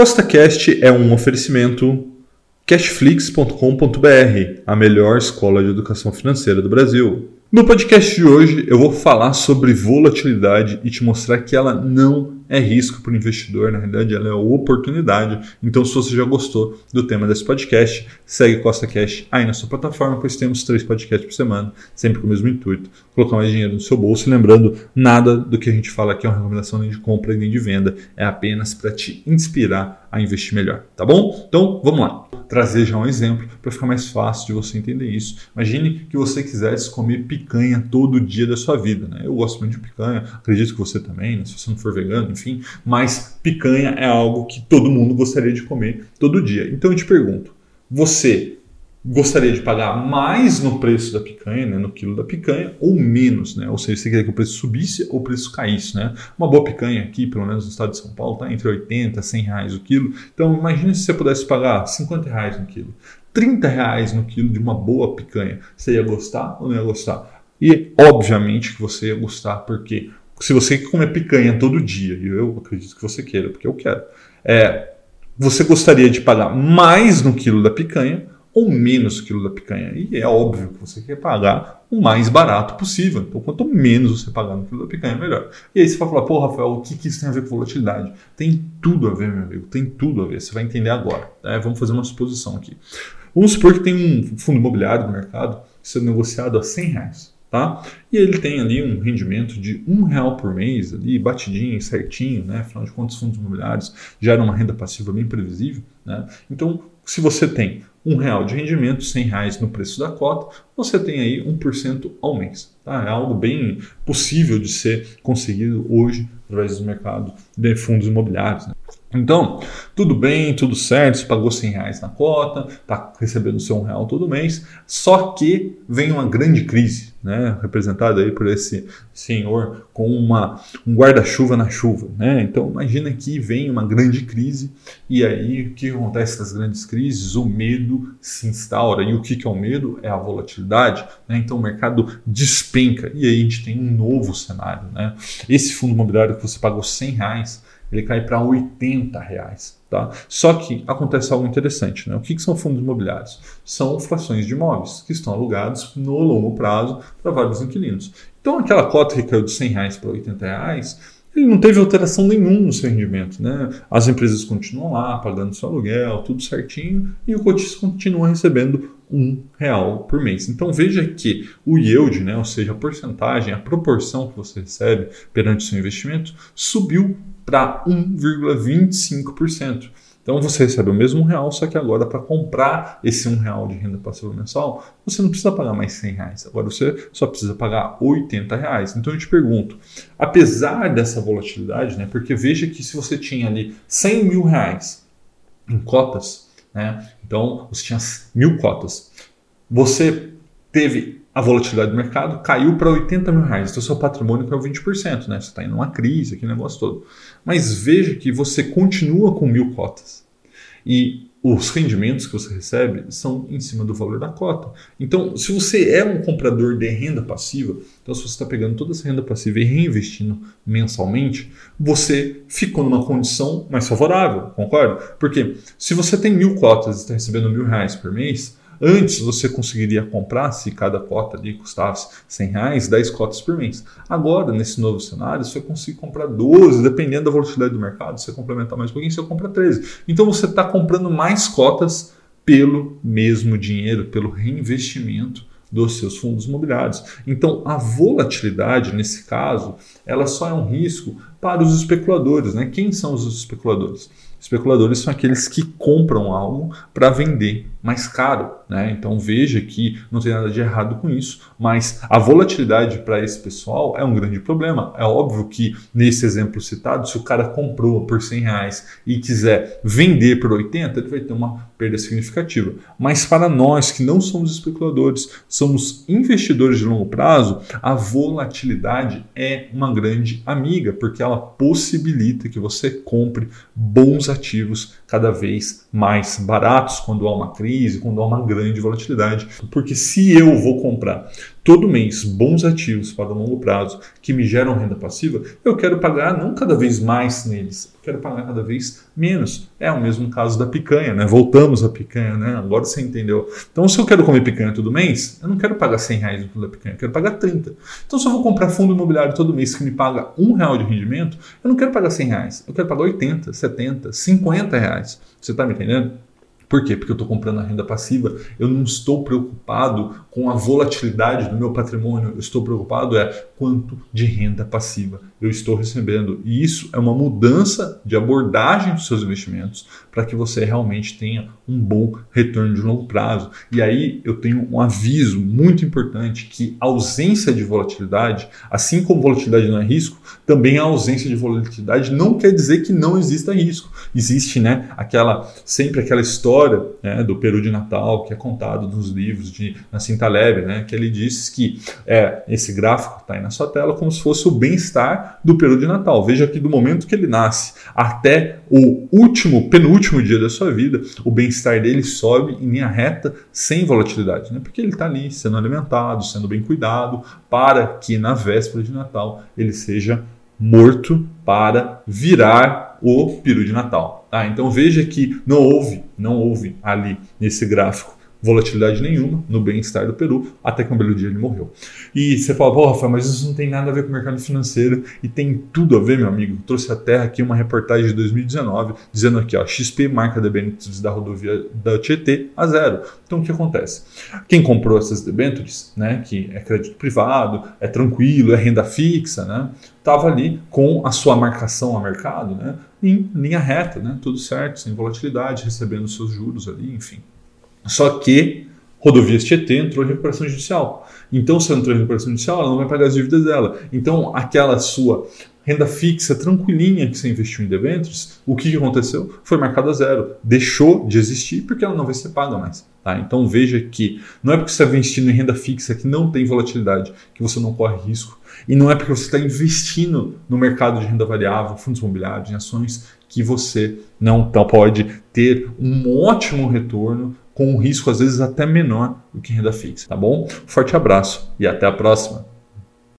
CostaCast é um oferecimento cashflix.com.br, a melhor escola de educação financeira do Brasil. No podcast de hoje eu vou falar sobre volatilidade e te mostrar que ela não é risco para o investidor, na realidade ela é oportunidade. Então, se você já gostou do tema desse podcast, segue Costa Cash aí na sua plataforma, pois temos três podcasts por semana, sempre com o mesmo intuito, colocar mais dinheiro no seu bolso. Lembrando, nada do que a gente fala aqui é uma recomendação nem de compra nem de venda, é apenas para te inspirar a investir melhor, tá bom? Então, vamos lá. Trazer já um exemplo para ficar mais fácil de você entender isso. Imagine que você quisesse comer picanha todo dia da sua vida, né? Eu gosto muito de picanha, acredito que você também, né? se você não for vegano, enfim, mas picanha é algo que todo mundo gostaria de comer todo dia. Então eu te pergunto, você gostaria de pagar mais no preço da picanha, né, no quilo da picanha, ou menos, né? Ou seja, você queria que o preço subisse ou o preço caísse, né? Uma boa picanha aqui, pelo menos no estado de São Paulo, tá entre 80 e 100 reais o quilo. Então, imagine se você pudesse pagar 50 reais no quilo, 30 reais no quilo de uma boa picanha. Você ia gostar ou não ia gostar? E, obviamente, que você ia gostar, porque se você comer picanha todo dia, e eu acredito que você queira, porque eu quero, é, você gostaria de pagar mais no quilo da picanha ou menos no quilo da picanha. E é óbvio que você quer pagar o mais barato possível. Então, quanto menos você pagar no quilo da picanha, melhor. E aí você vai falar, pô, Rafael, o que, que isso tem a ver com volatilidade? Tem tudo a ver, meu amigo, tem tudo a ver. Você vai entender agora. Né? Vamos fazer uma suposição aqui. Vamos supor que tem um fundo imobiliário no mercado sendo negociado a 100 reais. Tá? E ele tem ali um rendimento de um real por mês, ali batidinho, certinho, né? Afinal de contas, fundos imobiliários geram uma renda passiva bem previsível, né? Então, se você tem um real de rendimento, 100 reais no preço da cota, você tem aí 1% ao mês. Tá? É algo bem possível de ser conseguido hoje através do mercado de fundos imobiliários. Né? Então, tudo bem, tudo certo, você pagou 100 reais na cota, está recebendo seu um real todo mês, só que vem uma grande crise, né, representada aí por esse senhor com uma, um guarda-chuva na chuva. Né? Então, imagina que vem uma grande crise e aí o que acontece nas grandes crises? O medo se instaura. E o que, que é o medo? É a volatilidade. Né? Então, o mercado despenca e aí a gente tem um novo cenário. Né? Esse fundo imobiliário que você pagou 100 reais, ele cai para 80 reais. Tá? Só que acontece algo interessante. Né? O que, que são fundos imobiliários? São frações de imóveis que estão alugados no longo prazo para vários inquilinos. Então aquela cota que caiu de 100 reais para 80 reais, ele não teve alteração nenhuma no seu rendimento. Né? As empresas continuam lá pagando seu aluguel, tudo certinho, e o cotista continua recebendo um real por mês. Então veja que o yield, né, ou seja, a porcentagem, a proporção que você recebe perante o seu investimento, subiu para 1,25%. Então você recebe o mesmo real, só que agora para comprar esse um real de renda passiva mensal, você não precisa pagar mais 100 reais. Agora você só precisa pagar 80 reais. Então eu te pergunto, apesar dessa volatilidade, né, porque veja que se você tinha ali 100 mil reais em cotas, né, então você tinha mil cotas, você teve a volatilidade do mercado caiu para 80 mil reais. Então, seu patrimônio caiu 20%, né? Você está em uma crise, aquele negócio todo. Mas veja que você continua com mil cotas. E os rendimentos que você recebe são em cima do valor da cota. Então, se você é um comprador de renda passiva, então se você está pegando toda essa renda passiva e reinvestindo mensalmente, você ficou numa condição mais favorável, concorda? Porque se você tem mil cotas e está recebendo mil reais por mês, Antes você conseguiria comprar, se cada cota ali custasse 100 reais, 10 cotas por mês. Agora, nesse novo cenário, você consegue comprar 12, dependendo da volatilidade do mercado, você complementar mais um pouquinho, você compra 13. Então você está comprando mais cotas pelo mesmo dinheiro, pelo reinvestimento dos seus fundos imobiliários. Então, a volatilidade, nesse caso, ela só é um risco para os especuladores. Né? Quem são os especuladores? Especuladores são aqueles que compram algo para vender mais caro. Né? Então veja que não tem nada de errado com isso, mas a volatilidade para esse pessoal é um grande problema. É óbvio que nesse exemplo citado, se o cara comprou por 100 reais e quiser vender por 80, ele vai ter uma perda significativa. Mas para nós que não somos especuladores, somos investidores de longo prazo, a volatilidade é uma grande amiga, porque ela possibilita que você compre bons ativos cada vez mais baratos quando há uma crise, quando há uma grande volatilidade. Porque se eu vou comprar todo mês bons ativos para longo prazo que me geram renda passiva, eu quero pagar não cada vez mais neles, eu quero pagar cada vez menos. É o mesmo caso da picanha, né? Voltamos à picanha, né? Agora você entendeu. Então, se eu quero comer picanha todo mês, eu não quero pagar 100 reais no da picanha, eu quero pagar 30. Então, se eu vou comprar fundo imobiliário todo mês que me paga um real de rendimento, eu não quero pagar 100 reais, eu quero pagar 80, 70, 50 reais. Você está me entendendo? Por quê? Porque eu estou comprando a renda passiva, eu não estou preocupado com a volatilidade do meu patrimônio, eu estou preocupado é quanto de renda passiva eu estou recebendo. E isso é uma mudança de abordagem dos seus investimentos para que você realmente tenha um bom retorno de longo prazo. E aí eu tenho um aviso muito importante que a ausência de volatilidade, assim como volatilidade não é risco, também a ausência de volatilidade não quer dizer que não exista risco. Existe, né, aquela sempre aquela história né, do Peru de Natal que é contado nos livros de Nassim Taleb, né, que ele diz que é esse gráfico está aí na sua tela como se fosse o bem-estar do período de Natal. Veja que do momento que ele nasce até o último, penúltimo dia da sua vida, o bem-estar dele sobe em linha reta, sem volatilidade, né? porque ele está ali sendo alimentado, sendo bem cuidado, para que na véspera de Natal ele seja morto para virar o peru de Natal. Ah, então veja que não houve, não houve ali nesse gráfico volatilidade nenhuma no bem-estar do Peru, até que um belo dia ele morreu. E você fala, pô, Rafael, mas isso não tem nada a ver com o mercado financeiro e tem tudo a ver, meu amigo. trouxe até aqui uma reportagem de 2019 dizendo aqui, ó, XP marca debêntures da rodovia da Tietê a zero. Então o que acontece? Quem comprou essas debêntures, né, que é crédito privado, é tranquilo, é renda fixa, né, estava ali com a sua marcação a mercado, né, em linha reta, né, tudo certo, sem volatilidade, recebendo seus juros ali, enfim. Só que Rodovias Tietê entrou em recuperação judicial. Então, se ela entrou em recuperação judicial, ela não vai pagar as dívidas dela. Então, aquela sua renda fixa tranquilinha que você investiu em debêntures, o que aconteceu? Foi marcada a zero. Deixou de existir porque ela não vai ser paga mais. Tá? Então veja que não é porque você está investindo em renda fixa que não tem volatilidade que você não corre risco. E não é porque você está investindo no mercado de renda variável, fundos imobiliários, em ações, que você não pode ter um ótimo retorno com um risco às vezes até menor do que renda fixa, tá bom? Forte abraço e até a próxima.